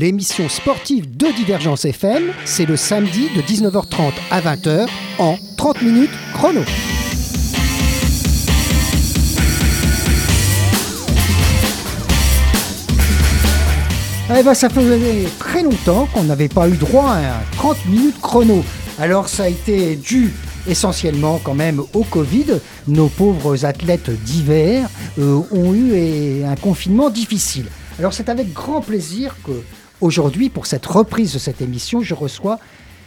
30 minutes chrono, l'émission sportive de Divergence FM, c'est le samedi de 19h30 à 20h en 30 minutes chrono. Eh ben, ça faisait très longtemps qu'on n'avait pas eu droit à un 30 minutes chrono. Alors ça a été dû essentiellement quand même au Covid. Nos pauvres athlètes d'hiver euh, ont eu un confinement difficile. Alors c'est avec grand plaisir que aujourd'hui, pour cette reprise de cette émission, je reçois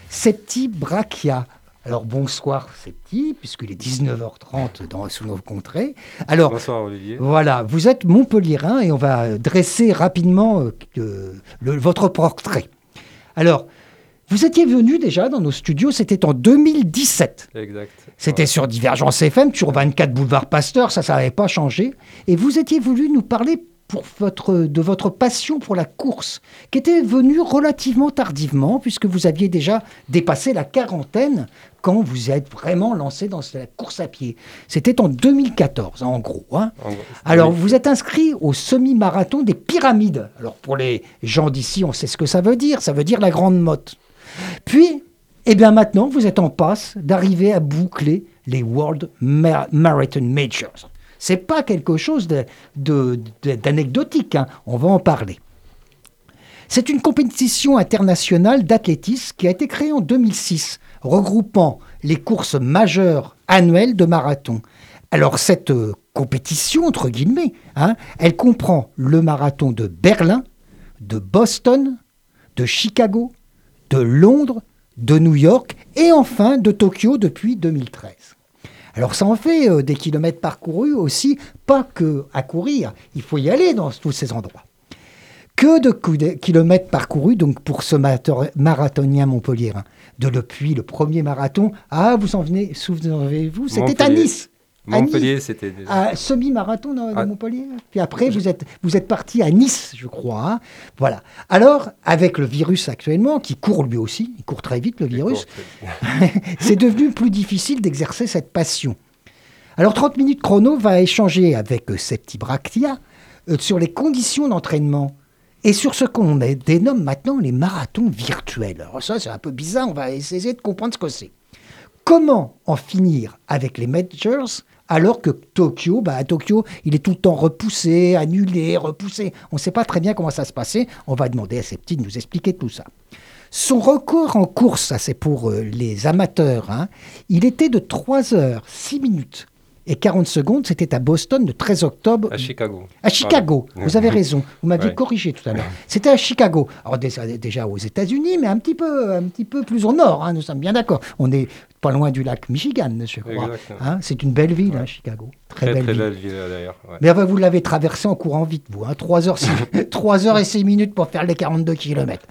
Septi Brachia. Alors bonsoir Septi, puisqu'il est 19h30 dans, sous nos contrées. Alors, Bonsoir Olivier. Voilà, vous êtes Montpellierin et on va dresser rapidement euh, le- votre portrait. Alors, vous étiez venu déjà dans nos studios, c'était en 2017. Exact. C'était sur Divergence FM, sur 24 Boulevard Pasteur, ça, ça n'avait pas changé. Et vous étiez voulu nous parler pour votre, de votre passion pour la course, qui était venue relativement tardivement, puisque vous aviez déjà dépassé la quarantaine quand vous êtes vraiment lancé dans la course à pied. C'était en 2014, en gros. hein. Alors, vous êtes inscrit au semi-marathon des pyramides. Alors, pour les gens d'ici, on sait ce que ça veut dire. Ça veut dire la grande motte. Puis, eh bien maintenant, vous êtes en passe d'arriver à boucler les World Mar- Marathon Majors. C'est pas quelque chose d'anecdotique. hein. On va en parler. C'est une compétition internationale d'athlétisme qui a été créée en 2006, regroupant les courses majeures annuelles de marathon. Alors cette euh, compétition, entre guillemets, hein, elle comprend le marathon de Berlin, de Boston, de Chicago, de Londres, de New York et enfin de Tokyo depuis 2013. Alors ça en fait euh, des kilomètres parcourus aussi, pas que à courir, il faut y aller dans tous ces endroits. Que de kilomètres parcourus donc pour ce marathon- marathonien montpellierin. De depuis le premier marathon, ah vous en venez, souvenez-vous, c'était à. Nice. Nice. Montpellier, c'était déjà. Semi-marathon de, Ah. Montpellier. Puis après, vous êtes, vous êtes parti à Nice, je crois. hein. Voilà. Alors, avec le virus actuellement, qui court lui aussi, il court très vite le virus, c'est devenu plus difficile d'exercer cette passion. Alors 30 minutes chrono va échanger avec euh, Septi Bractia euh, sur les conditions d'entraînement et sur ce qu'on dénomme maintenant les marathons virtuels. Alors ça c'est un peu bizarre, on va essayer de comprendre ce que c'est. Comment en finir avec les majors alors que Tokyo, bah à Tokyo, il est tout le temps repoussé, annulé, repoussé. On ne sait pas très bien comment ça se passait. On va demander à Septi de nous expliquer tout ça. Son record en course, ça c'est pour euh, les amateurs, hein, il était de 3 heures 6 minutes et 40 secondes. C'était à Boston le 13 octobre. À Chicago. À Chicago, Pardon. vous avez raison. Vous m'aviez Ouais. corrigé tout à l'heure. C'était à Chicago. Alors déjà, déjà aux États-Unis, mais un petit peu, un petit peu plus au nord. hein, nous sommes bien d'accord. On est pas loin du lac Michigan, je crois. Hein, c'est une belle ville, hein, Chicago. Très, Très, belle très ville. belle ville d'ailleurs. ouais. Mais enfin, vous l'avez traversé en courant vite, vous. Hein, 3, heures, 3 heures et 6 minutes pour faire les 42 km.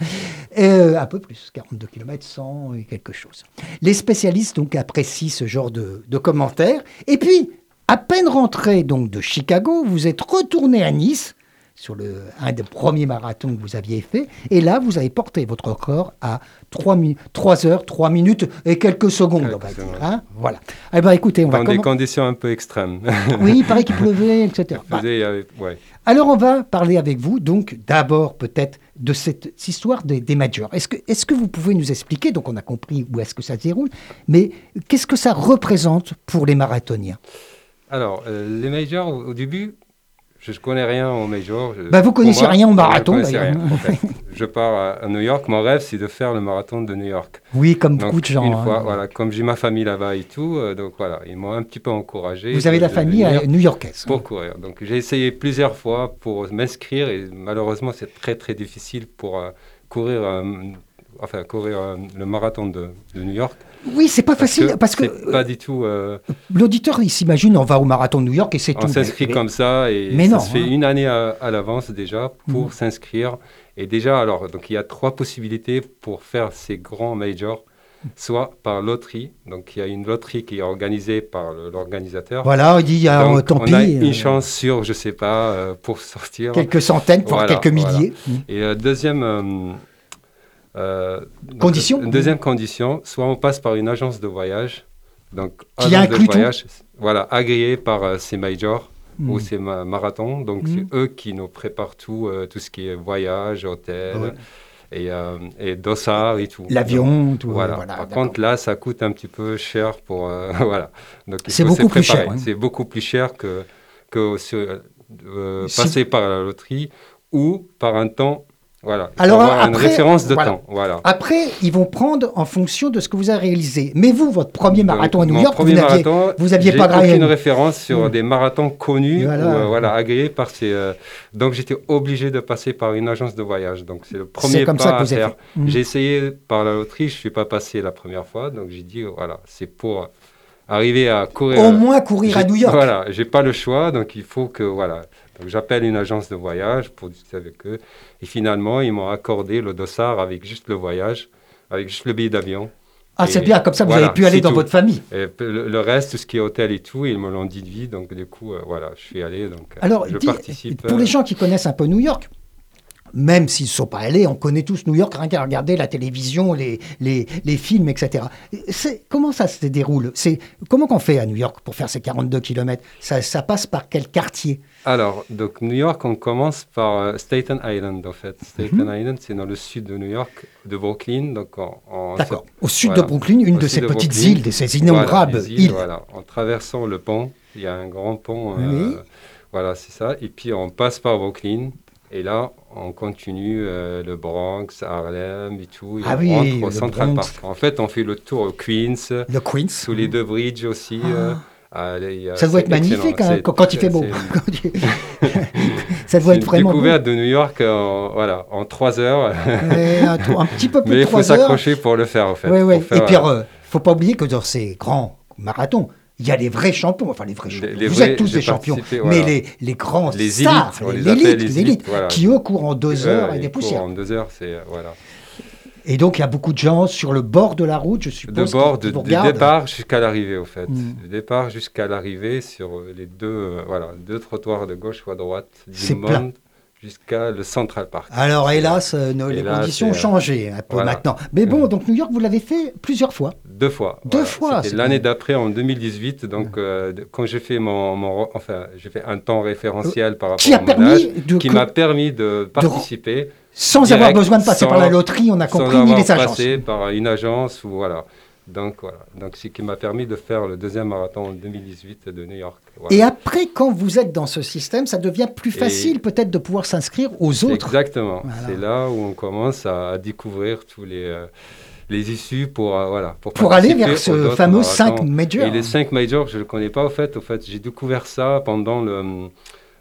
un peu plus, 42 km, 100 et quelque chose. Les spécialistes donc apprécient ce genre de, de commentaires. Et puis, à peine rentré donc de Chicago, vous êtes retourné à Nice sur le, un des premiers marathons que vous aviez fait. Et là, vous avez porté votre record à 3, mi- 3 heures, 3 minutes et quelques secondes, on va dire. hein. voilà. Eh ben, écoutez, on va Dans des conditions un peu extrêmes. Oui, il paraît qu'il pleuvait, etc. Bah, Faisait, il y avait- ouais. alors, on va parler avec vous, donc, d'abord, peut-être, de cette histoire des, des majors. Est-ce que, est que vous pouvez nous expliquer, donc on a compris où est-ce que ça se déroule, mais qu'est-ce que ça représente pour les marathoniens? Alors, euh, les majors, au début, je ne connais rien aux majors. Je- Bah, vous pour connaissiez rien au marathon, connaissais d'ailleurs. rien, en fait. je pars à, New York. Mon rêve, c'est de faire le marathon de New York. Oui, comme Donc, beaucoup de gens. une hein. fois, voilà, comme j'ai ma famille là-bas et tout, euh, donc voilà, ils m'ont un petit peu encouragé. Vous avez de- la famille euh, new-yorkaise. pour courir. Donc j'ai essayé plusieurs fois pour m'inscrire et malheureusement c'est très très difficile pour euh, courir, euh, enfin courir le marathon de, de New York. Oui, c'est pas facile, parce que pas du tout. euh, l'auditeur, il s'imagine, on va au marathon de New York et c'est tout. on s'inscrit Mais- comme ça et mais ça non, se fait hein. une année à, à l'avance déjà pour Mhm. s'inscrire. Et déjà alors donc il y a trois possibilités pour faire ces grands majors. Soit par loterie, donc il y a une loterie qui est organisée par l'organisateur. Voilà, il dit, ah, Donc, tant on pis. a une euh, chance sur, je sais pas, euh, pour sortir. Quelques centaines, Voilà, quelques voilà. milliers. Et euh, deuxième donc, Condition euh, Deuxième condition, soit on passe par une agence de voyage, donc Qui inclut de tout voilà, agréée par euh, ces majors. Mm. ou c'est ma- marathon. Donc c'est eux qui nous préparent tout, euh, tout ce qui est voyage, hôtel Ouais. et, euh, et dossard et tout. L'avion, tout. Voilà. voilà, Par contre, là, ça coûte un petit peu cher pour. euh, voilà. Donc, C'est beaucoup plus cher, hein. C'est beaucoup plus cher que, que euh, passer par la loterie ou par un temps. Voilà. Alors, avoir une après, référence de voilà. temps. Voilà. Après, ils vont prendre en fonction de ce que vous avez réalisé. Mais vous, votre premier marathon Donc, à New York, vous n'aviez vous aviez pas aucune Ryan. référence sur Mm. des marathons connus Voilà. ou euh, voilà, agréés par ces. euh, donc j'étais obligé de passer par une agence de voyage. Donc c'est le premier C'est comme pas ça que à vous avez faire. fait. Mm. J'ai essayé par la loterie, je ne suis pas passé la première fois. Donc j'ai dit voilà, c'est pour arriver à courir. Au moins courir à New York. Voilà, j'ai pas le choix, donc il faut que voilà. Donc j'appelle une agence de voyage pour discuter avec eux. Et finalement, ils m'ont accordé le dossard avec juste le voyage, avec juste le billet d'avion. Ah, c'est bien, comme ça vous voilà, avez pu aller dans tout. votre famille. Et le, le reste, tout ce qui est hôtel et tout, ils me l'ont dit de vie. Donc du coup, euh, voilà, je suis allé. Donc euh, Alors, je dis- participe. pour euh, les gens qui connaissent un peu New York, même s'ils ne sont pas allés, on connaît tous New York, rien qu'à regarder la télévision, les, les, les films, etc. C'est- Comment ça se déroule? C'est Comment qu'on fait à New York pour faire ces 42 km ça, ça passe par quel quartier? Alors, donc New York, on commence par euh, Staten Island, en fait. Staten Mhm. Island, c'est dans le sud de New York, de Brooklyn. Donc, en, en- D'accord. Au sud voilà. de Brooklyn, une Au de ces de petites Brooklyn. îles, de ces innombrables Voilà, îles, îles. Voilà, en traversant le pont, il y a un grand pont. euh, Oui. Voilà, c'est ça. Et puis on passe par Brooklyn. Et là, on continue euh, le Bronx, Harlem et tout. Et Ah on oui, rentre au Central Bronx. Park. En fait, on fait le tour au Queens, Le Queens. sous les deux bridges aussi. Ah. euh, allez, Ça doit être magnifique hein, quand, il fait beau. ça doit être vraiment beau. découverte de New York en, voilà, en trois heures. Un, petit peu plus Mais de il faut 3 heures. s'accrocher pour le faire, en fait. Ouais, ouais. Faire, Et puis, euh, euh, faut pas oublier que dans ces grands marathons, il y a les vrais champions, enfin les vrais champions. les Vous vrais, êtes tous des champions, mais les, les grands les stars, élites, les élites, voilà. qui eux courent en deux heures euh, et des poussières. En deux heures, c'est. euh, voilà. Et donc il y a beaucoup de gens sur le bord de la route, je suppose. De bord, qui de, vous du départ jusqu'à l'arrivée, au fait. Mm. Du départ jusqu'à l'arrivée sur euh, les deux, euh, voilà, deux trottoirs de gauche ou à droite C'est du plein. Jusqu'à le Central Park. Alors hélas, euh, nos- les là, conditions ont euh, changé un peu voilà. maintenant. Mais bon, Mm. donc New York, vous l'avez fait plusieurs fois. Deux fois. Deux fois, C'était l'année d'après, en 2018. Donc, euh, de- quand j'ai fait mon, mon- enfin, j'ai fait un temps référentiel par rapport Qui a à mon âge, permis de, qui m'a permis de participer sans direct, avoir besoin de passer par la sans- loterie, on a sans compris, ni avoir les agences. passé par une agence ou voilà. Donc voilà. Donc c'est qui m'a permis de faire le deuxième marathon en 2018 de New York. Voilà. Et après, quand vous êtes dans ce système, ça devient plus facile peut-être de pouvoir s'inscrire aux autres. Exactement. Voilà. C'est là où on commence à, à découvrir tous les euh, les issues pour euh, voilà pour, Pour aller vers ce fameux marathons. 5 majors. Et les 5 majors, je ne le connais pas au fait. Au fait, j'ai découvert ça pendant le.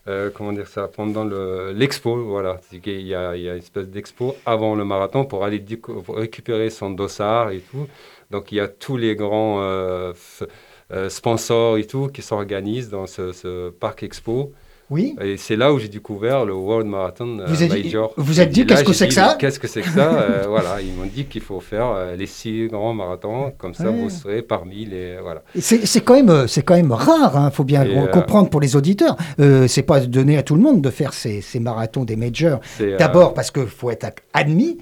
euh, comment dire ça Pendant le- l'expo, voilà. Qu'il y a, il y a une espèce d'expo avant le marathon pour aller pour récupérer son dossard et tout. Donc il y a tous les grands euh, euh, sponsors et tout qui s'organisent dans ce, ce parc expo. Oui. Et c'est là où j'ai découvert le World Marathon euh, Vous Major. vous êtes dit, qu'est-ce que c'est que ça Qu'est-ce que c'est que ça Euh, Voilà, ils m'ont dit qu'il faut faire euh, les six grands marathons, comme ça Ouais. vous serez parmi les voilà. C'est quand même, c'est quand même rare. Il faut bien Et, comprendre pour les auditeurs. Euh, c'est pas donné à tout le monde de faire ces, ces marathons des majors. D'abord parce qu'il faut être admis,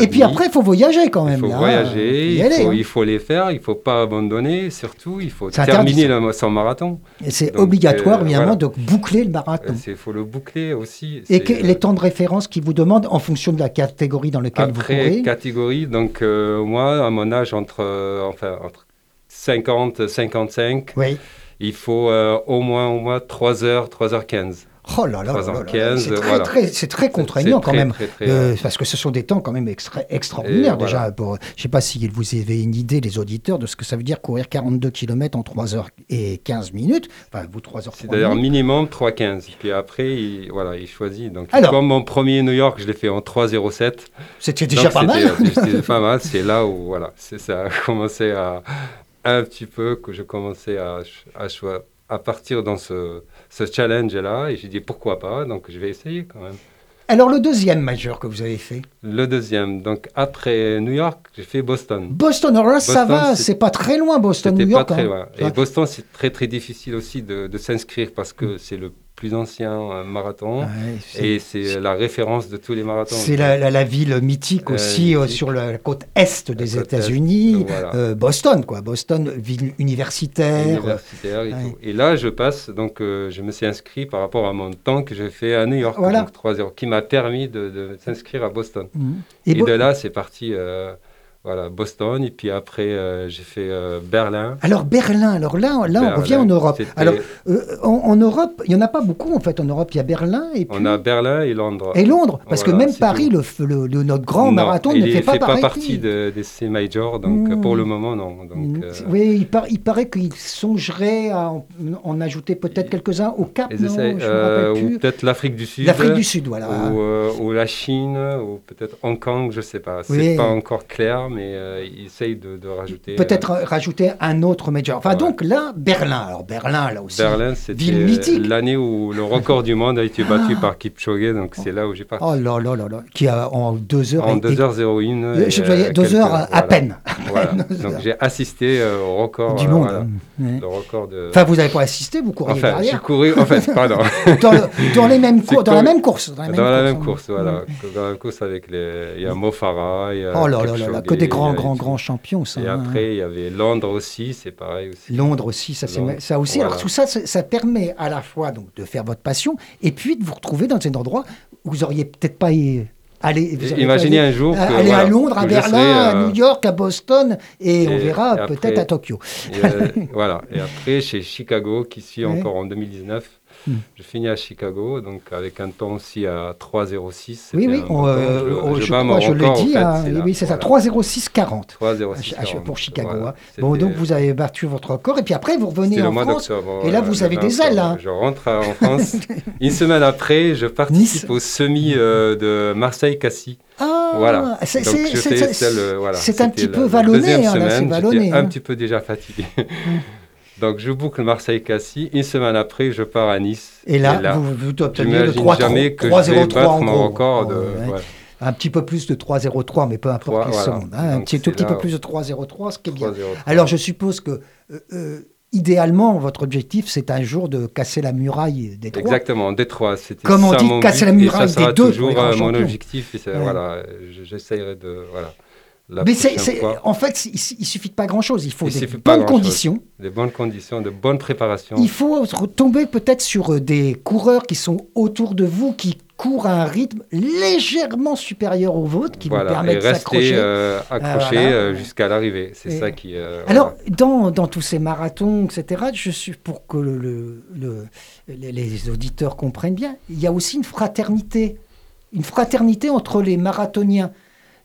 et puis après il faut voyager quand même. Il faut là. voyager, y il aller, faut, hein. il faut les faire, il ne faut pas abandonner, surtout il faut terminer le- son marathon. Et c'est obligatoire euh, évidemment voilà. de boucler le marathon. Il faut le boucler aussi. Et que- euh, les temps de référence qu'ils vous demandent en fonction de la catégorie dans laquelle vous Après, courez. catégorie, donc euh, moi, à mon âge, entre, euh, enfin, entre 50 et 55, Oui. il faut euh, au moins, au moins 3 heures, 3h15. Oh là là, 3h15, c'est très, voilà. très, c'est très contraignant quand très, même. Euh, parce que ce sont des temps quand même extra- extraordinaires voilà. déjà. Pour, je ne sais pas si vous avez une idée, les auditeurs, de ce que ça veut dire courir 42 km en 3 h et 15 minutes. Enfin, vous 3 h C'est d'ailleurs minimum 3h15. Puis après, il, voilà, il choisit. Donc, Alors. comme mon premier New York, je l'ai fait en 3h07. C'était déjà Donc, pas mal. c'était- pas mal. C'est là où voilà, ça a commencé à un petit peu que je commençais à, à, à partir dans ce, ce challenge-là. Et j'ai dit pourquoi pas. Donc je vais essayer quand même. Alors, le deuxième majeur que vous avez fait Le deuxième. Donc après New York, j'ai fait Boston. Boston, alors là, ça va, c'est- pas très loin, Boston, New pas York. très hein. loin. Et Boston, c'est très très difficile aussi de, de s'inscrire parce que c'est le plus ancien euh, marathon. Ouais, Et c'est la référence de tous les marathons. C'est la, la- la ville mythique Euh, aussi euh, mythique. sur la côte est des États-Unis, voilà. Boston, quoi. Boston, ville universitaire. universitaire et Ouais. tout. Et là, je passe, donc je me suis inscrit par rapport à mon temps que j'ai fait à New York, Voilà. donc 3 heures, qui m'a permis de, de s'inscrire à Boston. Mhm. Et, de là, c'est parti, euh, voilà, Boston. Et puis après, euh, j'ai fait euh, Berlin. Alors Berlin, alors là, là on revient en Europe. Alors euh, en, en Europe, il n'y en a pas beaucoup en fait. En Europe, il y a Berlin et puis on a Berlin et Londres. et Londres, parce Voilà, que même Paris, le, f- le- le- notre grand Non, marathon il ne fait pas, partie. partie de, de ces majors, donc Mm. pour le moment, non. Donc, Mm, euh, Oui, il, par- il paraît qu'il songerait à en, en ajouter peut-être quelques-uns au Cap, non Je ou peut-être l'Afrique du Sud. L'Afrique du Sud, voilà. Ou, ou la Chine, ou peut-être Hong Kong, je sais pas. C'est Oui. pas encore clair, mais euh, ils essayent de, de rajouter. Peut-être rajouter un autre major. Enfin, Ouais. donc là, Berlin. Alors Berlin, là euh, aussi. Berlin, c'était ville mythique. l'année où le record du monde a été battu par Kipchoge, donc c'est là où j'ai parti. Oh là là là là, qui a en deux heures. en été- 2h01. Euh, je et, voyais euh, deux quelques- heures à voilà. peine Voilà. Donc j'ai assisté euh, au record du euh, monde. voilà, Ouais. le record de. Enfin, vous n'avez pas assisté, vous courriez Enfin, j'ai derrière. couru. En fait, pardon. dans, le- dans les mêmes cours, dans la même course. Dans la Dans la même hein. course, voilà. Dans la même course avec les. Il y a Mo Farah, il y a Oh là là là là, que des grands, grands, grands champions, ça. Et hein. après, il y avait Londres aussi, c'est pareil aussi. Londres aussi, ça, Londres, ça aussi. Alors tout ça, ça, permet à la fois donc de faire votre passion et puis de vous retrouver dans un endroit où vous auriez peut-être pas auriez Imaginez un jour. que, aller à Londres, à Berlin, serai, à euh, New York, à Boston et, on verra peut-être à Tokyo. Et, euh, voilà. Et après, chez Chicago, qui suit Ouais. encore en 2019, Hmm. je finis à Chicago, donc avec un temps aussi à 3,06. Oui, oui, on, euh, je, je bats mon crois, je l'ai record, en fait, c'est là. oui, c'est ça, Voilà. 3,06,40 3,06. à- pour Chicago. Voilà. hein. Bon, donc vous avez battu votre record et puis après vous revenez le en France. et là, vous le avez 20 des ailes, hein. Je rentre à- en France. Une semaine après, je participe au semi euh, de Marseille-Cassis. Ah, Voilà. c'est voilà. un petit peu vallonné, hein, là, semaine, vallonné, un petit peu déjà fatigué. Donc, je boucle Marseille-Cassis. Une semaine après, je pars à Nice. Et là, vous, vous obtenez le j'imagine 3 jamais que je 3,03 vais battre en mon gros. record. De, Oh, ouais. ouais, Un petit peu plus de 3,03, mais peu importe Trois, les voilà. secondes. hein, un petit, tout c'est petit peu là- plus de 3,03, ce qui est bien. 3,03. Alors, je suppose que, euh, euh, idéalement, votre objectif, c'est un jour de casser la muraille des trois. Exactement, Détroit. C'était Comme on dit, casser but, la muraille et ça sera des deux pour toujours euh, mon objectif. Et c'est- Ouais. voilà, je- j'essayerai de. Voilà, la Mais c'est, en fait, il, il suffit de pas grand-chose. Il faut Il des bonnes conditions. des bonnes conditions, de bonnes préparations. Il faut tomber peut-être sur euh, des coureurs qui sont autour de vous, qui courent à un rythme légèrement supérieur au vôtre, qui vous voilà, et permet de rester s'accrocher. euh, accroché voilà. euh, jusqu'à l'arrivée. C'est ça qui. euh, Alors, voilà. dans, dans tous ces marathons, etc., je suis pour que le, le- le- les, les auditeurs comprennent bien, il y a aussi une fraternité, une fraternité entre les marathoniens.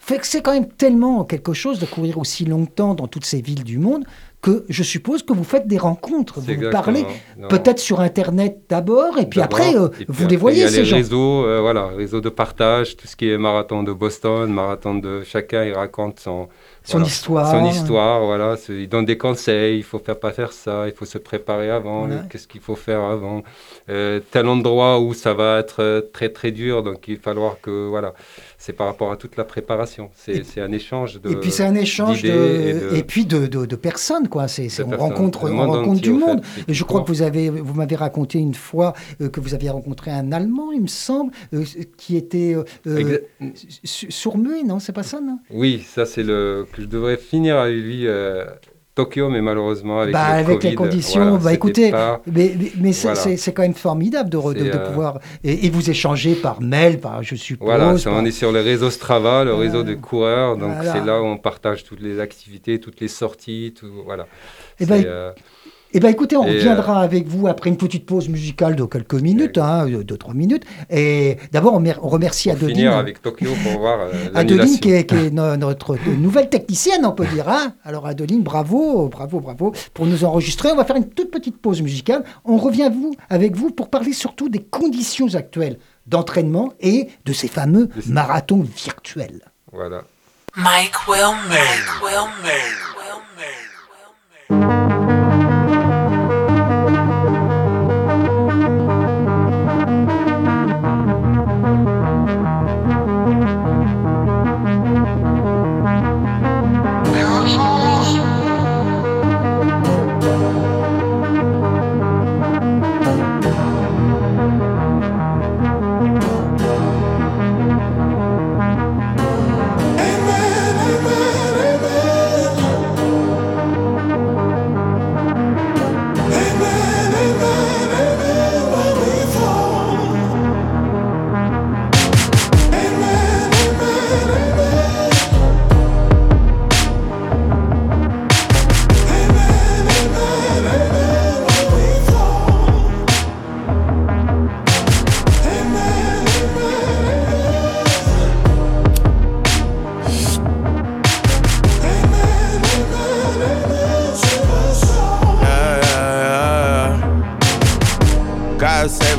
Fait que c'est quand même tellement quelque chose de courir aussi longtemps dans toutes ces villes du monde que je suppose que vous faites des rencontres, vous parlez peut-être sur Internet d'abord, et puis après, euh, et puis vous après, les voyez, y a ces les gens. réseaux, euh, voilà, réseaux de partage, tout ce qui est marathon de Boston, marathon de chacun, il raconte son, Son voilà, histoire. Son histoire, voilà. Il donne des conseils, il faut faire pas faire ça, il faut se préparer avant, Voilà. qu'est-ce qu'il faut faire avant. Euh, tel endroit où ça va être très très dur, donc il va falloir que, voilà, c'est par rapport à toute la préparation. C'est un échange de. Et puis c'est un échange de, et, puis de, de- de personnes quoi. C'est, on personnes. rencontre, on rencontre du fait, monde. et je crois que vous avez, vous m'avez raconté une fois euh, que vous aviez rencontré un Allemand, il me semble, euh, qui était euh, euh, sourd-muet, non C'est pas ça, non? Oui, ça c'est le que je devrais finir avec lui. Tokyo, mais malheureusement avec, Bah, avec les conditions, voilà, bah, écoutez, pas- Mais, mais- mais c'est, Voilà. quand même formidable de, de- de euh, pouvoir et, et vous échanger par mail, par je suppose. Voilà, ça, par- on est sur le réseau Strava, le réseau des coureurs, donc Voilà. c'est là où on partage toutes les activités, toutes les sorties, tout, voilà. Eh ben, Eh bien, écoutez, on Et, euh, reviendra avec vous après une petite pause musicale de quelques minutes, hein, de 2-3 minutes. Et d'abord, on, on remercie pour Adeline. finir avec Tokyo pour voir euh, Adeline, qui est, qui est no- notre nouvelle technicienne, on peut dire. hein. Alors, Adeline, bravo, bravo, bravo pour nous enregistrer. On va faire une toute petite pause musicale. On revient vous, avec vous pour parler surtout des conditions actuelles d'entraînement et de ces fameux marathons virtuels. Voilà. Mike Wilmer. Mike Wilmer.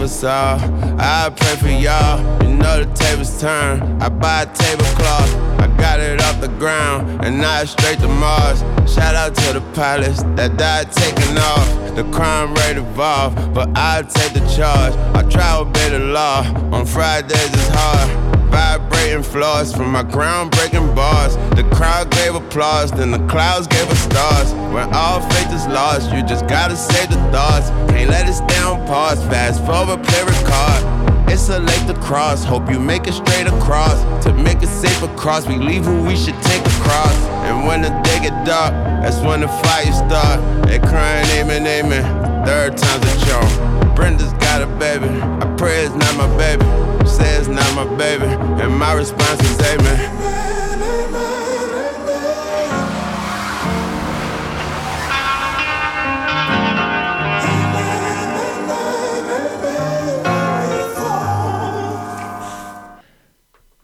Us all. I pray for y'all. You know the tables turn. I buy a tablecloth. I got it off the ground and now it's straight to Mars. Shout out to the pilots that died taking off. The crime rate evolved, but I take the charge. I try to obey the law. On Fridays it's hard. Vibrating floors from my groundbreaking bars. The crowd gave applause, then the clouds gave us stars. When all faith is lost, you just gotta save the thoughts. Can't let us down, pause, fast forward, play record. It's a lake to cross, hope you make it straight across. To make it safe across, we leave who we should take across. And when the day get dark, that's when the fire start. They crying, amen, amen. Third time's a charm. Brenda's got a baby. I pray it's not my baby. Say it's not my baby. And my response is amen.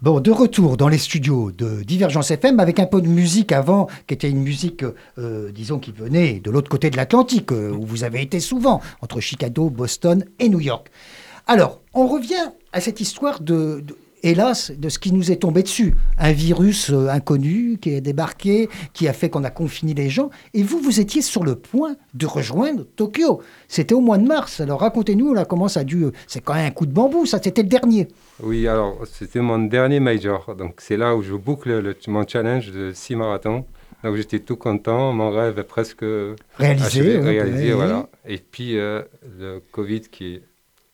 Bon, de retour dans les studios de Divergence FM avec un peu de musique avant, qui était une musique, euh, disons, qui venait de l'autre côté de l'Atlantique, euh, où vous avez été souvent, entre Chicago, Boston et New York. Alors, on revient à cette histoire de, de- hélas, de ce qui nous est tombé dessus. Un virus euh, inconnu qui est débarqué, qui a fait qu'on a confiné les gens. Et vous, vous étiez sur le point de rejoindre Tokyo. C'était au mois de mars. Alors racontez-nous là comment ça a dû. C'est quand même un coup de bambou, ça. C'était le dernier. Oui, alors c'était mon dernier major. Donc c'est là où je boucle le- mon challenge de 6 marathons. Donc j'étais tout content, mon rêve est presque Réalisé. achevé, réalisé. voilà. Et puis euh, le Covid qui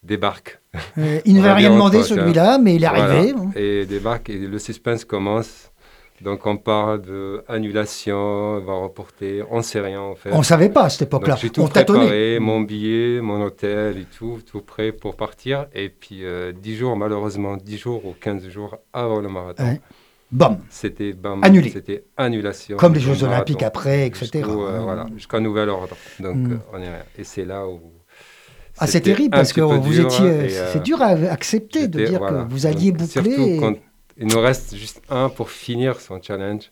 débarque. Euh, il ne va rien demander celui-là, mais il est Voilà. arrivé. Et débarque et le suspense commence. Donc on parle de annulation, on va reporter, on sait rien en fait. On ne savait pas à cette époque-là. j'ai tout On tâtonnait. mon billet, mon hôtel et tout, tout prêt pour partir. Et puis euh, 10 jours, malheureusement, 10 jours ou 15 jours avant le marathon, Ouais. Bam. c'était bam, Annulé. C'était annulation. Comme les Jeux. Olympiques après, etc. Jusqu'au, euh, voilà, jusqu'à nouvel ordre. Donc Mm. euh, on est. Et c'est là où. Ah, c'est terrible parce que vous dur, étiez. et, euh, c'est dur à accepter de dire voilà. que vous alliez boucler. Surtout et- quand il nous reste juste un pour finir son challenge.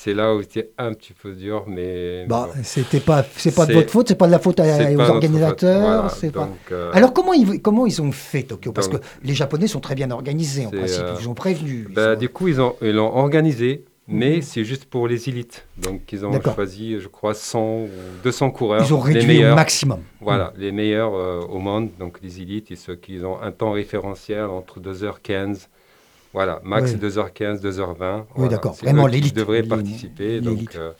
C'est là où c'était un petit peu dur, mais. Bah, bon, c'était pas, c'est pas de C'est- votre faute, c'est pas de la faute à- c'est aux organisateurs. Voilà, c'est pas. euh, Alors comment ils, comment ils ont fait Tokyo? Parce donc- que les Japonais sont très bien organisés en C'est, principe. euh, Ils vous ont prévenu. Bah, Du coup, ils ont- ils l'ont organisé, mais Mhm. c'est juste pour les élites. Donc, ils ont choisi, je crois, 100 ou 200 coureurs. ils ont les réduit au meilleurs, maximum. Voilà, les meilleurs euh, au monde, donc les élites et ceux qui ont un temps référentiel entre 2h15. Voilà, max Oui. 2h15, 2h20. Oui, voilà. d'accord. Vraiment l'élite. devraient L'élite. participer. Donc, euh,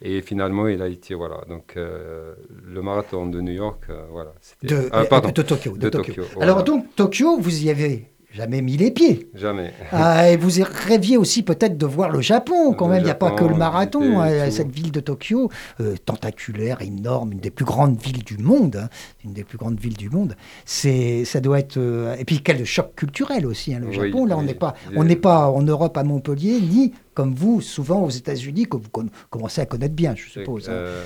et finalement, il a été, voilà. Donc, euh, le marathon de New York, euh, voilà. De, Ah, pardon, de Tokyo. De de Tokyo. Tokyo, Alors voilà. donc Tokyo, vous y avez jamais mis les pieds. jamais. Ah, et vous rêviez aussi peut-être de voir le Japon, quand Le même. Il n'y a pas que le marathon. hein, cette ville de Tokyo, euh, tentaculaire, énorme, une des plus grandes villes du monde. hein, une des plus grandes villes du monde. C'est, ça doit être. euh, et puis quel choc culturel aussi, hein, le Oui, Japon. Là, on oui. n'est pas, on n'est pas en Europe à Montpellier, ni comme vous, souvent aux États-Unis, que vous con- commencez à connaître bien, je suppose, Euh,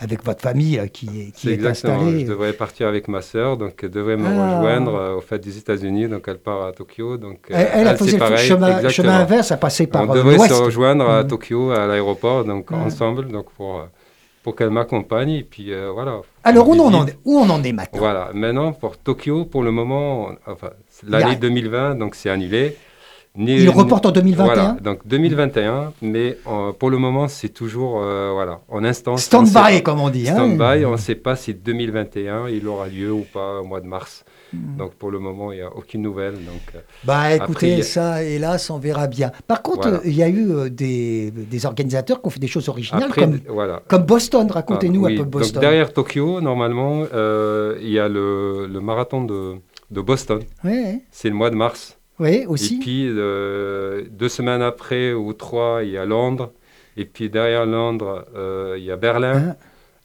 avec votre famille euh, qui est, qui est exactement. installée. Je devrais partir avec ma sœur, donc elle devrait me Ah. rejoindre euh, au fait des États-Unis. Donc elle part à Tokyo. Donc euh, Elle, elle a fait le chemin, chemin inverse, à passer par On euh, devrait se l'ouest. rejoindre à Mhm. Tokyo à l'aéroport, donc ensemble, donc pour euh, pour qu'elle m'accompagne et puis euh, voilà. Alors, où on, en est, où on en est maintenant? Voilà. Maintenant pour Tokyo, pour le moment, on- enfin l'année Il y a- 2020, donc c'est annulé. Il reporte en 2021 Voilà, donc 2021, mais pour le moment, c'est toujours euh, voilà, en instance. Stand on sait by, pas. comme on dit. hein. Stand-by, on ne sait pas si 2021 il aura lieu ou pas au mois de mars. Hmm. Donc pour le moment, il n'y a aucune nouvelle. Donc, euh, Bah écoutez, Après, ça, hélas, on verra bien. Par contre, Voilà. il y a eu euh, des, des organisateurs qui ont fait des choses originales, après, comme, voilà. comme Boston. Racontez-nous Ah, oui. un peu Boston. Donc derrière Tokyo, normalement, euh, il y a le, le marathon de, de Boston. Oui, C'est le mois de mars. Oui, Et aussi. puis euh, deux semaines après ou trois, il y a Londres. Et puis derrière Londres, euh, il y a Berlin. Hein.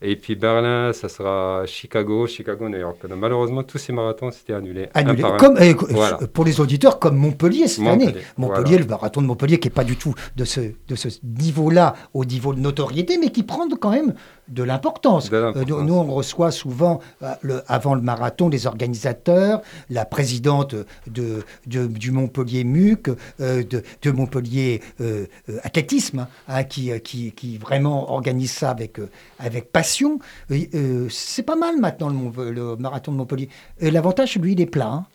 Et puis Berlin, ça sera Chicago, Chicago, New York. Donc, malheureusement, tous ces marathons, c'était annulé. Annulé. un. Comme, eh, Voilà. Pour les auditeurs, comme Montpellier cette Montpellier, année. Montpellier, voilà. le marathon de Montpellier, qui n'est pas du tout de ce, de ce niveau-là, au niveau de notoriété, mais qui prend quand même de l'importance. Euh, nous, nous, on reçoit souvent, euh, le- avant le marathon, les organisateurs, la présidente de, de- du Montpellier MUC, euh, de, de Montpellier Athlétisme, hein, qui, qui, qui vraiment organise ça avec, avec passion. Euh, euh, c'est pas mal maintenant le, marathon de Montpellier. L'avantage, lui, il est plat. hein.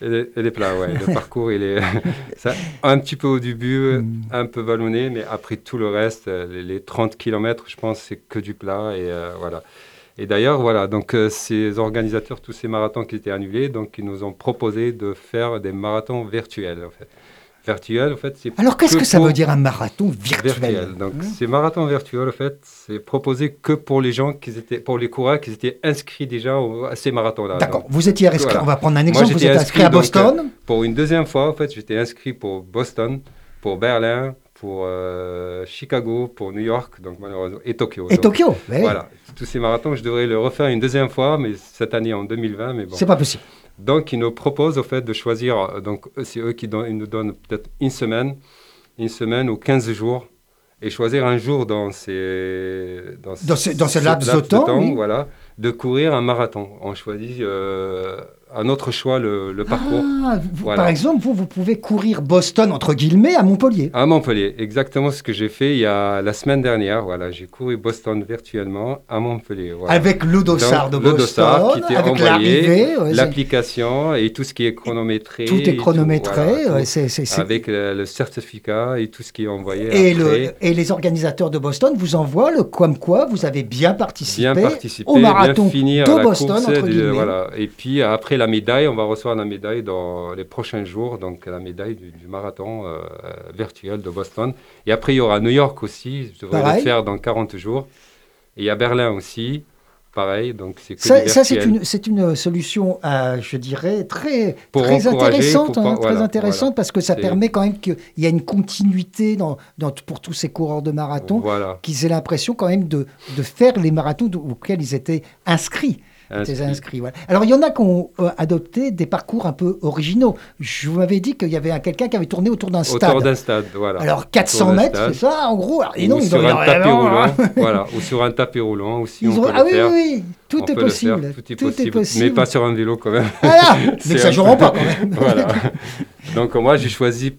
Elle est, plat, ouais. Le parcours, il est ça, un petit peu au début, Mm. un peu vallonné, mais après tout le reste, euh, les, les 30 km, je pense, c'est que du plat. Et euh, voilà. Et d'ailleurs, voilà, donc euh, ces organisateurs, tous ces marathons qui étaient annulés, donc ils nous ont proposé de faire des marathons virtuels, en fait. Virtuels, en fait, c'est Alors, qu'est-ce que ça veut dire un marathon virtuel, virtuel. Donc, Hein ces marathons virtuels, en fait, c'est proposé que pour les gens qui étaient, pour les coureurs qui étaient inscrits déjà au- à ces marathons-là. D'accord. Vous étiez inscrit, Voilà. on va prendre un Moi, exemple, vous j'étais êtes inscrit à donc, Boston. Pour une deuxième fois, en fait, j'étais inscrit pour Boston, pour Berlin, pour euh, Chicago, pour New York, donc malheureusement, et Tokyo. et Donc, Tokyo. oui. Voilà, tous ces marathons, je devrais le refaire une deuxième fois, mais cette année en 2020, mais bon. C'est pas possible. Donc, ils nous proposent au fait de choisir, euh, donc c'est eux qui ils nous donnent peut-être une semaine, une semaine ou 15 jours, et choisir un jour dans ces Dans ce- dans ce laps de temps, oui. voilà, de courir un marathon. On choisit euh, à notre choix le, le parcours. Ah, vous- Voilà. Par exemple, vous, vous pouvez courir Boston, entre guillemets, à Montpellier. À Montpellier, exactement ce que j'ai fait il y a la semaine dernière. Voilà, j'ai couru Boston virtuellement à Montpellier. voilà. Avec le dossard de Donc, le Boston, dossard qui était avec envoyé, ouais, l'application et tout ce qui est chronométré. tout est chronométré. voilà, tout. c'est- avec le, le certificat et tout ce qui est envoyé Et, après. le, et les organisateurs de Boston vous envoient le comme quoi vous avez bien participé, bien participer, au marathon bien finir de Boston, course. entre guillemets. voilà. Et puis après la médaille, on va recevoir la médaille dans les prochains jours, donc la médaille du, du marathon euh, virtuel de Boston. Et après, il y aura New York aussi, je devrais Pareil. le faire dans 40 jours. Et il y a Berlin aussi, pareil, donc c'est Ça, c'est une, solution, euh, je dirais, très, Pour très encourager, intéressante, pour pas- hein, très intéressante voilà. parce que ça permet quand même qu'il y a une continuité dans, dans- pour tous ces coureurs de marathon Voilà. qu'ils aient l'impression quand même de, de faire les marathons auxquels ils étaient inscrits. Inscrit. Étaient inscrits, voilà. Alors, il y en a qui ont euh, adopté des parcours un peu originaux. Je vous m'avais dit qu'il y avait un- quelqu'un qui avait tourné autour d'un Autour stade. d'un stade, voilà. Alors 400 Autour d'un mètres, c'est ça en gros Alors, Et ou non, ils sur un tapis vraiment, roulant, hein. voilà, ou sur un tapis roulant aussi, Ils on ont- peut Ah le oui, faire. oui, oui, tout est possible. tout est possible, mais pas sur un vélo quand même. Voilà, mais ça joueront peu- pas quand même. voilà. Donc moi j'ai choisi,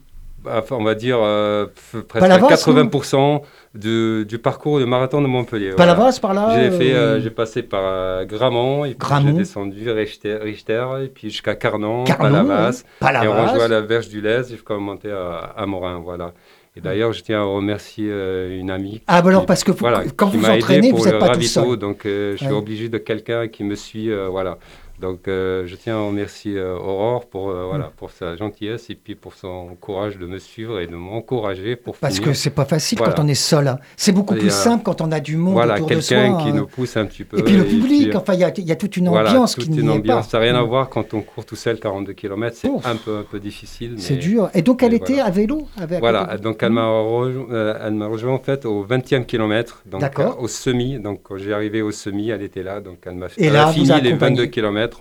on va dire euh, presque Palavas, 80% du, du parcours de marathon de Montpellier. La voilà. par là J'ai fait, euh, euh, j'ai passé par Gramont, et puis j'ai descendu Richter, Richter, et puis jusqu'à Carnon, Carnon, Palavas, et on rejoint la Verge du Lez jusqu'à monter à, à Morin, voilà. Et d'ailleurs, je tiens à remercier euh, une amie Ah, bah alors qui- parce que vous- voilà, quand vous aidé entraînez, vous n'êtes pas tout ravito, seul. Donc, euh, je suis Ouais. obligé de quelqu'un qui me suit, euh, voilà. Donc, euh, je tiens à remercier euh, Aurore pour, euh, Mm. voilà, pour sa gentillesse et puis pour son courage de me suivre et de m'encourager pour Parce finir. que c'est pas facile Voilà. quand on est seul. hein. C'est beaucoup Et, plus simple quand on a du monde voilà, autour de soi. quelqu'un qui hein. nous pousse un petit peu. Et puis le public, enfin, il y a, il y a toute une ambiance toute qui n'y une est ambiance. pas. Ça n'a rien à Mm. voir quand on court tout seul 42 km. C'est un peu, un peu difficile. C'est dur. Et donc, elle était à vélo avec, Voilà, donc elle m'a rejoint, euh, elle m'a rejoint en fait au 20e kilomètre, donc D'accord. au semi. Donc quand j'ai arrivé au semi, elle était là, donc elle m'a fini les accompagné. 22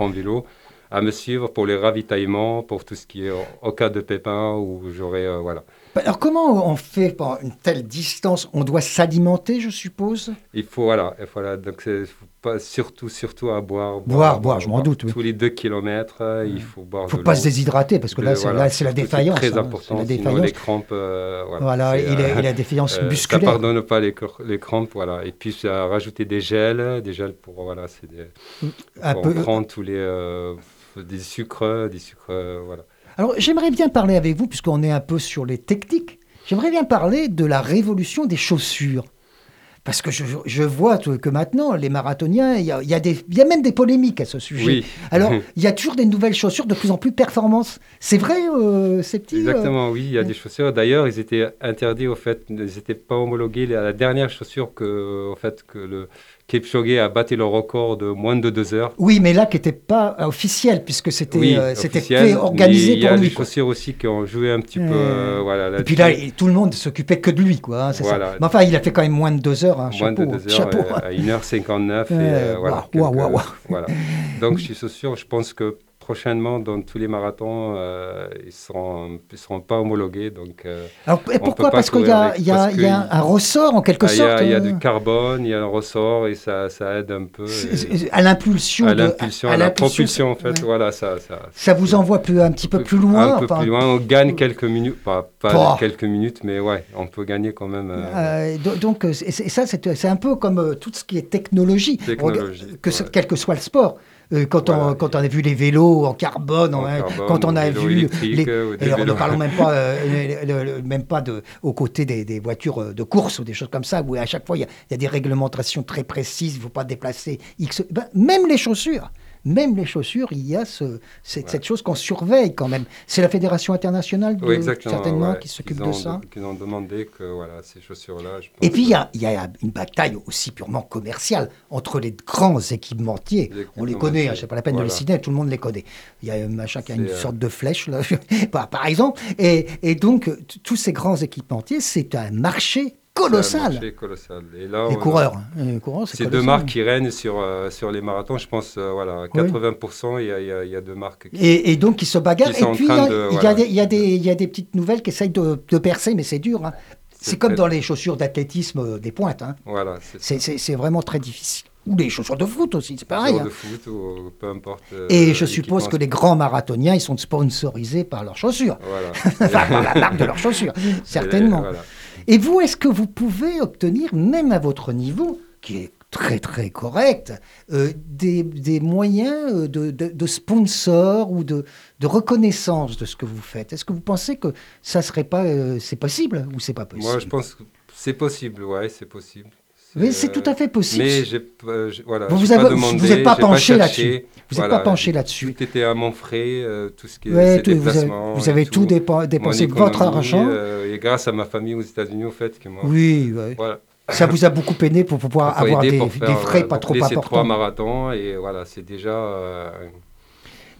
en vélo à me suivre pour les ravitaillements, pour tout ce qui est au, au cas de pépin où j'aurais euh, voilà. Alors, comment on fait pour une telle distance? On doit s'alimenter, je suppose? Il faut voilà, il faut, voilà donc c'est faut pas surtout surtout à boire. Boire, boire, je m'en doute, oui. Tous les 2 kilomètres, euh, il faut boire. Il faut de pas se déshydrater parce que là, c'est voilà, la défaillance. C'est très hein. important. La sinon défaillance. les crampes. euh, voilà. Voilà, et, la, euh, la défaillance Euh, ça musculaire. pardonne pas les, cr- les crampes, voilà. Et puis rajouté des gels, des gels pour voilà, c'est des, Un pour peu- prendre tous les des sucres, des sucres, voilà. Alors, j'aimerais bien parler avec vous, puisqu'on est un peu sur les techniques, j'aimerais bien parler de la révolution des chaussures. Parce que je, je vois que maintenant, les marathoniens, il y a, il y a des- il y a même des polémiques à ce sujet. Oui, Alors, il y a toujours des nouvelles chaussures de plus en plus performances. C'est vrai, euh, ces petits euh, exactement, oui. Il y a des chaussures. D'ailleurs, ils étaient interdits au fait, ils n'étaient pas homologués la dernière chaussure que, au fait, que le Kipchoge a battu le record de moins de deux heures. Oui, mais là, qui n'était pas officiel, puisque c'était Oui, euh, c'était organisé mais Il y a pour des lui. quoi. chaussures aussi qui ont joué un petit peu, Euh. Et puis là, tout le monde s'occupait que de lui, quoi. hein, ça. Mais enfin, il a fait quand même moins de deux heures. hein, Moins chapeau, de 2 heures, chapeau. à 1h59. et, Euh, voilà, voilà. Donc, je suis sûr, je pense que prochainement, dans tous les marathons, euh, ils ne seront, ils seront pas homologués. Donc, euh, Alors, et pourquoi? Parce qu'il y a, y y un ressort en quelque ah, sorte il y a euh, du carbone, il y a un ressort et ça, ça aide un peu. et- à l'impulsion. à l'impulsion, à la propulsion, en fait. ouais. Voilà, ça, ça, Ça vous envoie plus, un petit peu plus loin. Un peu enfin, plus loin, on gagne quelques minutes, pas, pas quelques minutes, mais ouais, on peut gagner quand même. euh, Euh, do- donc, euh, c'est- ça, c'est un peu comme euh, tout ce qui est technologie, que ouais. quel que soit le sport. Euh, quand, on, quand on a vu les vélos en carbone, En hein, carbone, quand on a vu les, euh, et alors, ne parlons même pas, euh, le- le- le- même pas de, aux côtés des, des voitures de course ou des choses comme ça, où à chaque fois il y, a- il y a des réglementations très précises, il ne faut pas déplacer X. Ben, même les chaussures, même les chaussures, il y a ce, cette, cette chose qu'on surveille quand même. C'est la Fédération internationale, de, Oui, certainement, ouais, qui s'occupe de ça. Qu'ils ont demandé que voilà, ces chaussures-là. je pense Et puis, il que- y a, il y a une bataille aussi purement commerciale entre les grands équipementiers. Les On les connaît, hein, c'est pas la peine de les citer, tout le monde les connaît. Il y a un machin qui a une euh, sorte de flèche, là, par, exemple. Et, et donc, tous ces grands équipementiers, c'est un marché colossal. marché colossal. Et là, Les on- coureurs. hein. Les coureurs, c'est deux marques qui règnent sur, euh, sur les marathons. Je pense, euh, voilà, 80%, il y, a, y y deux marques. qui- Et, et donc, ils se bagarrent. Qui Et puis, il y, a- voilà. des- y y a petites nouvelles qui essayent de, de percer, mais c'est dur. hein. C'est comme dans les chaussures d'athlétisme euh, des pointes. hein. Voilà, c'est vraiment très difficile. Ou les chaussures de foot aussi, c'est pareil. Joueur hein. de foot ou peu importe. euh, Et je suppose que les grands marathoniens, ils sont sponsorisés par leurs chaussures. Voilà. Enfin, par la marque de leurs chaussures, certainement. Voilà. Et vous, est-ce que vous pouvez obtenir, même à votre niveau, qui est très très correct, euh, des, des moyens euh, de, de, de sponsors ou de, de reconnaissance de ce que vous faites? Est-ce que vous pensez que ça serait pas, euh, c'est possible ou c'est pas possible Moi, je pense que c'est possible, ouais, c'est possible. Oui, c'est euh, tout à fait possible. Mais j'ai j'ai- voilà, Vous j'ai vous pas avez- demandé, vous êtes pas j'ai penché là-dessus. Vous n'êtes voilà, pas penché là-dessus. Tout était à mon frais, euh, tout ce qui est Ouais, ces tout- vous avez, déplacements vous et avez tout, Mon dépensé de votre argent. euh, et grâce à ma famille aux États-Unis, au fait, que moi, Oui, ouais. voilà, ça vous a beaucoup peiné pour pouvoir avoir des, pour des faire, frais euh, pas trop couler ces trois importants. marathons, et voilà, c'est déjà. euh,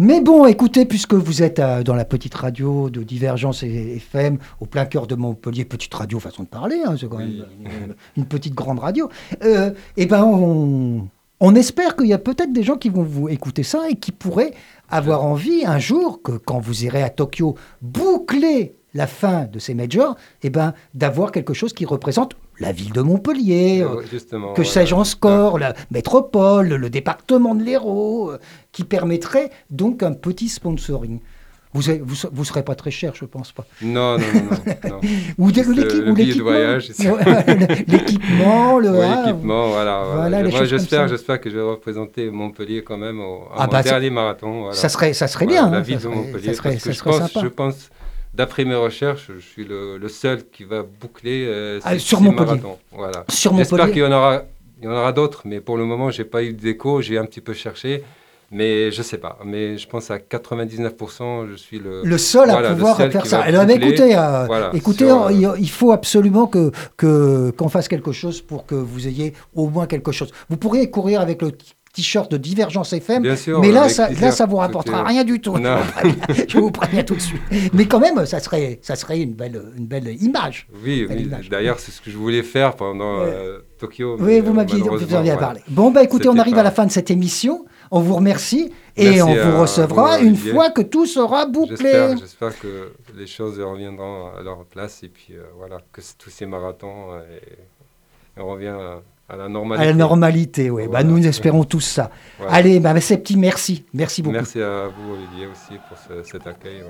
Mais bon, écoutez, puisque vous êtes euh, dans la petite radio de Divergence et FM, au plein cœur de Montpellier, petite radio façon de parler, hein, c'est quand même une, une petite grande radio, euh, eh ben on, on espère qu'il y a peut-être des gens qui vont vous écouter ça et qui pourraient avoir envie un jour que quand vous irez à Tokyo boucler la fin de ces majors, eh ben d'avoir quelque chose qui représente la ville de Montpellier, euh, justement. que sais-je en score, la métropole, le département de l'Hérault, euh, qui permettrait donc un petit sponsoring. Vous ne vous, vous serez pas très cher, je pense pas. Non, non, non, non. Ou, l'équipement. l'équipement, le. L'équipement, voilà. voilà. j'espère, j'espère que je vais représenter Montpellier quand même au, à Ah mon bah, dernier marathon. Voilà. Ça serait, ça serait bien. La hein, ville de serait- Montpellier. ça serait, ça je serait pense, sympa. je pense, d'après mes recherches, je suis le, le seul qui va boucler euh, Ah, sur Montpellier. marathons. Voilà. J'espère qu'il y en aura, il y en aura d'autres, mais pour le moment, j'ai pas eu d'écho. J'ai un petit peu cherché, mais je sais pas. Mais je pense à 99%, je suis le. Le seul à Voilà, pouvoir seul faire ça. Alors, écoutez, euh, Voilà, écoutez sur, euh, il- faut absolument que que- qu'on fasse quelque chose pour que vous ayez au moins quelque chose. Vous pourriez courir avec le t-shirt de Divergence FM, Bien sûr, mais là, ça, plaisir. là, ça vous rapportera Écoutez, rien du tout. Je, vous préviens, tout de suite. Mais quand même, ça serait, ça serait une belle, une belle image. Oui. D'ailleurs, c'est ce que je voulais faire pendant euh, Tokyo. Oui, vous euh, m'aviez voilà. parlé. Bon, bah écoutez, on arrive pas- à la fin de cette émission. On vous remercie et Merci on vous recevra vous, une fois que tout sera bouclé. J'espère, que les choses reviendront à leur place et puis euh, voilà, que tous ces marathons euh, et, et on revient à, à la À normalité. la normalité, oui. Bah, nous espérons tous ça. Voilà. Allez, bah, c'est petit, merci. Merci beaucoup. Merci à vous, Olivier, aussi pour ce- cet accueil. ouais.